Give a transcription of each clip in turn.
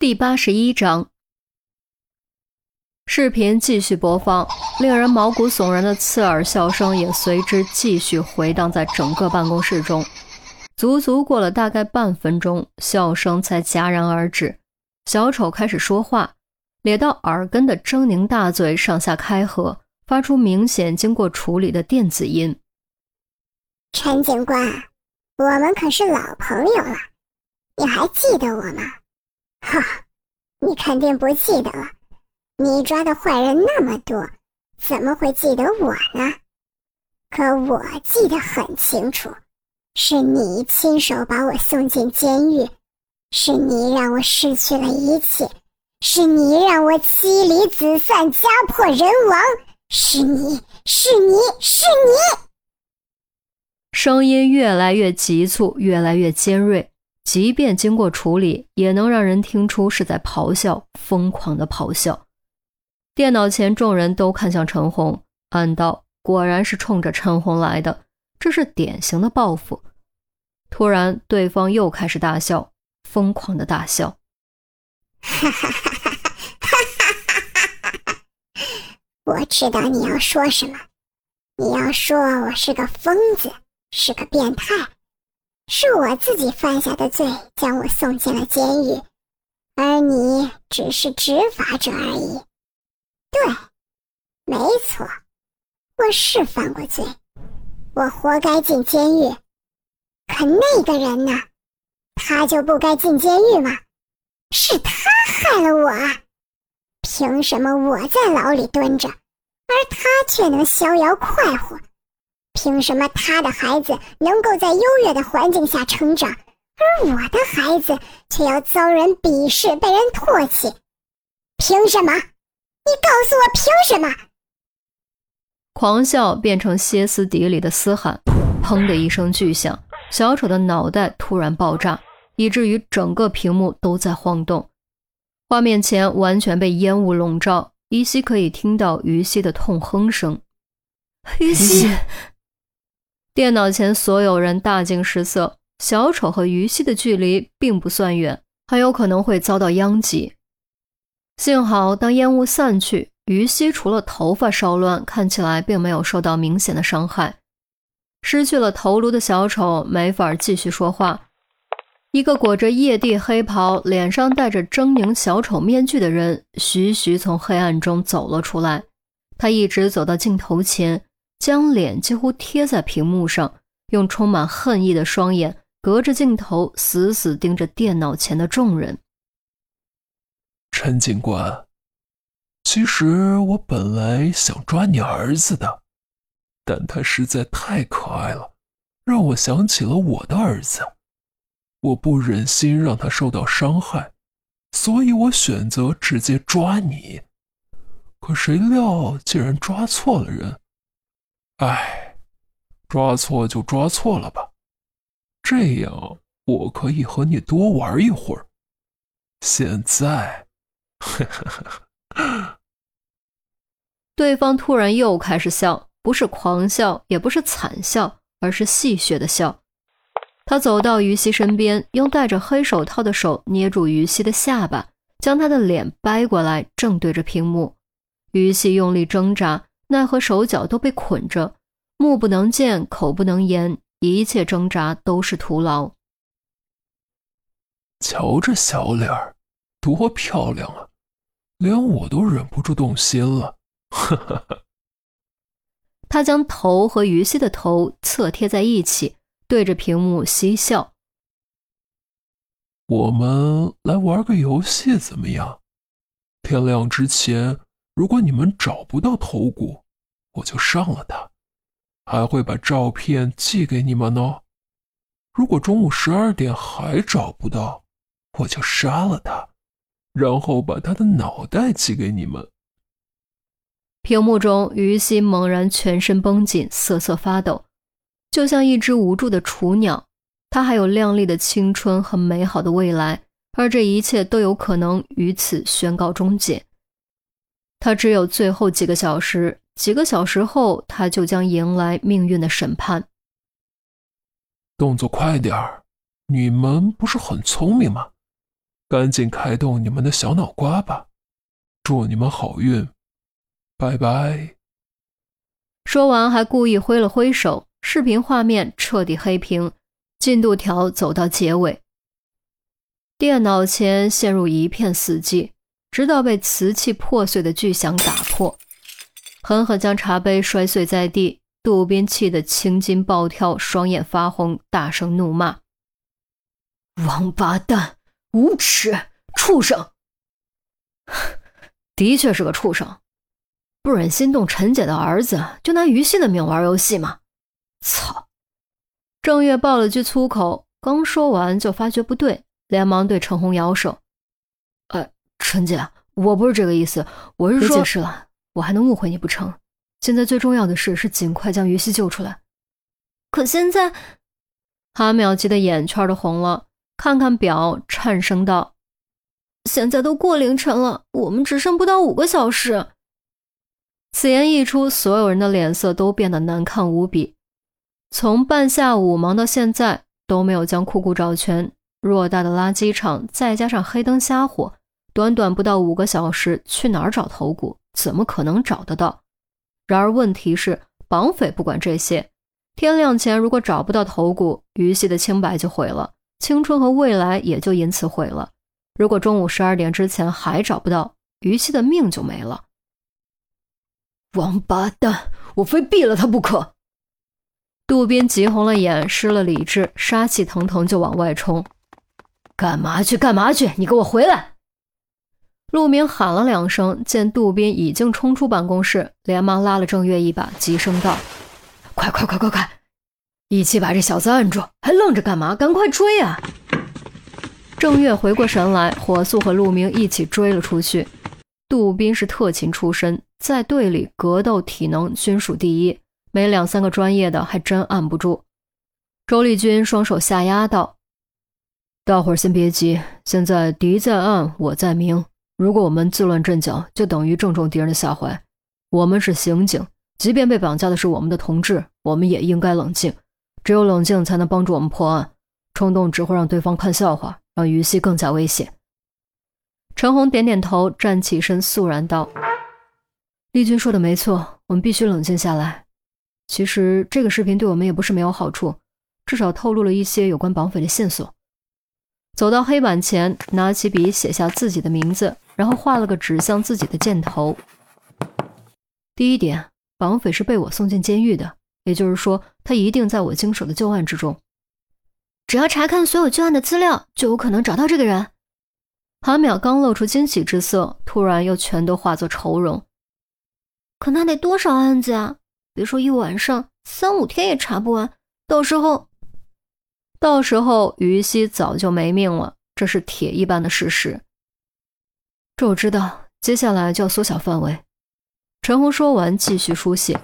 第八十一章，视频继续播放，令人毛骨悚然的刺耳笑声也随之继续回荡在整个办公室中。足足过了大概半分钟，笑声才戛然而止。小丑开始说话，咧到耳根的狰狞大嘴上下开合，发出明显经过处理的电子音。陈警官，我们可是老朋友了，你还记得我吗？哈，你肯定不记得了。你抓的坏人那么多，怎么会记得我呢？可我记得很清楚，是你亲手把我送进监狱，是你让我失去了一切，是你让我妻离子散、家破人亡，是你是你是你！声音越来越急促，越来越尖锐。即便经过处理，也能让人听出是在咆哮，疯狂的咆哮。电脑前众人都看向陈红，暗道：果然是冲着陈红来的，这是典型的报复。突然，对方又开始大笑，疯狂的大笑。哈哈哈哈哈哈哈哈哈！我知道你要说什么，你要说我是个疯子，是个变态。是我自己犯下的罪，将我送进了监狱，而你只是执法者而已。对，没错，我是犯过罪，我活该进监狱。可那个人呢？他就不该进监狱吗？是他害了我！凭什么我在牢里蹲着，而他却能逍遥快活？凭什么他的孩子能够在优越的环境下成长，而我的孩子却要遭人鄙视、被人唾弃？凭什么？你告诉我凭什么？狂笑变成歇斯底里的嘶喊，砰的一声巨响，小丑的脑袋突然爆炸，以至于整个屏幕都在晃动，画面前完全被烟雾笼罩，依稀可以听到于西的痛哼声。于西。电脑前所有人大惊失色，小丑和于西的距离并不算远，很有可能会遭到殃及。幸好，当烟雾散去，于西除了头发稍乱，看起来并没有受到明显的伤害。失去了头颅的小丑没法继续说话。一个裹着夜地黑袍、脸上戴着狰狞小丑面具的人，徐徐从黑暗中走了出来。他一直走到镜头前。将脸几乎贴在屏幕上，用充满恨意的双眼隔着镜头死死盯着电脑前的众人。陈警官，其实我本来想抓你儿子的，但他实在太可爱了，让我想起了我的儿子。我不忍心让他受到伤害，所以我选择直接抓你。可谁料竟然抓错了人。哎，抓错就抓错了吧，这样我可以和你多玩一会儿。现在，对方突然又开始笑，不是狂笑，也不是惨笑，而是戏谑的笑。他走到于西身边，用戴着黑手套的手捏住于西的下巴，将他的脸掰过来，正对着屏幕。于西用力挣扎。奈何手脚都被捆着，目不能见，口不能言，一切挣扎都是徒劳。瞧这小脸儿，多漂亮啊，连我都忍不住动心了。哈哈哈。他将头和于西的头侧贴在一起，对着屏幕嬉笑。我们来玩个游戏怎么样？天亮之前。如果你们找不到头骨，我就上了他，还会把照片寄给你们呢。如果中午十二点还找不到，我就杀了他，然后把他的脑袋寄给你们。屏幕中，于西猛然全身绷紧，瑟瑟发抖，就像一只无助的雏鸟。他还有亮丽的青春和美好的未来，而这一切都有可能于此宣告终结。他只有最后几个小时，几个小时后，他就将迎来命运的审判。动作快点儿，你们不是很聪明吗？赶紧开动你们的小脑瓜吧，祝你们好运，拜拜。说完，还故意挥了挥手，视频画面彻底黑屏，进度条走到结尾。电脑前陷入一片死寂，直到被瓷器破碎的巨响打破，狠狠将茶杯摔碎在地。杜宾气得青筋暴跳，双眼发红，大声怒骂：“王八蛋，无耻，畜生！的确是个畜生。”不忍心动陈姐的儿子，就拿于西的命玩游戏吗？操！郑月爆了句粗口，刚说完就发觉不对，连忙对陈红摇手：“，陈姐，我不是这个意思，我是说……别解释了，我还能误会你不成？现在最重要的事是尽快将于西救出来。可现在……”韩淼急得眼圈都红了，看看表，颤声道：“现在都过凌晨了，我们只剩不到五个小时。”此言一出，所有人的脸色都变得难看无比。从半下午忙到现在，都没有将库库找全。偌大的垃圾场，再加上黑灯瞎火，短短不到五个小时，去哪儿找头骨？怎么可能找得到？然而问题是，绑匪不管这些。天亮前如果找不到头骨，于西的清白就毁了，青春和未来也就因此毁了。如果中午十二点之前还找不到，于西的命就没了。王八蛋！我非毙了他不可！杜宾急红了眼，失了理智，杀气腾腾就往外冲。干嘛去？干嘛去？你给我回来！陆明喊了两声，见杜宾已经冲出办公室，连忙拉了郑月一把，急声道：“快快快快快，一起把这小子按住！还愣着干嘛？赶快追啊！”郑月回过神来，火速和陆明一起追了出去。杜宾是特勤出身。在队里格斗体能均属第一，没两三个专业的还真按不住。周丽君双手下压道：“大伙儿先别急，现在敌在暗，我在明。如果我们自乱阵脚，就等于正中敌人的下怀。我们是刑警，即便被绑架的是我们的同志，我们也应该冷静。只有冷静才能帮助我们破案，冲动只会让对方看笑话，让于西更加危险。”陈红点点头，站起身，肃然道。丽君说的没错，我们必须冷静下来。其实这个视频对我们也不是没有好处，至少透露了一些有关绑匪的线索。走到黑板前，拿起笔写下自己的名字，然后画了个指向自己的箭头。第一点，绑匪是被我送进监狱的，也就是说，他一定在我经手的旧案之中。只要查看所有旧案的资料，就有可能找到这个人。韩淼刚露出惊喜之色，突然又全都化作愁容。可那得多少案子啊！别说一晚上，三五天也查不完。到时候，到时候于西早就没命了，这是铁一般的事实。这我知道，接下来就要缩小范围。陈红说完，继续书写。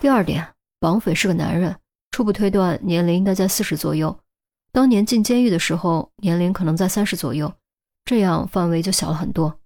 第二点，绑匪是个男人，初步推断年龄应该在四十左右。当年进监狱的时候，年龄可能在三十左右，这样范围就小了很多。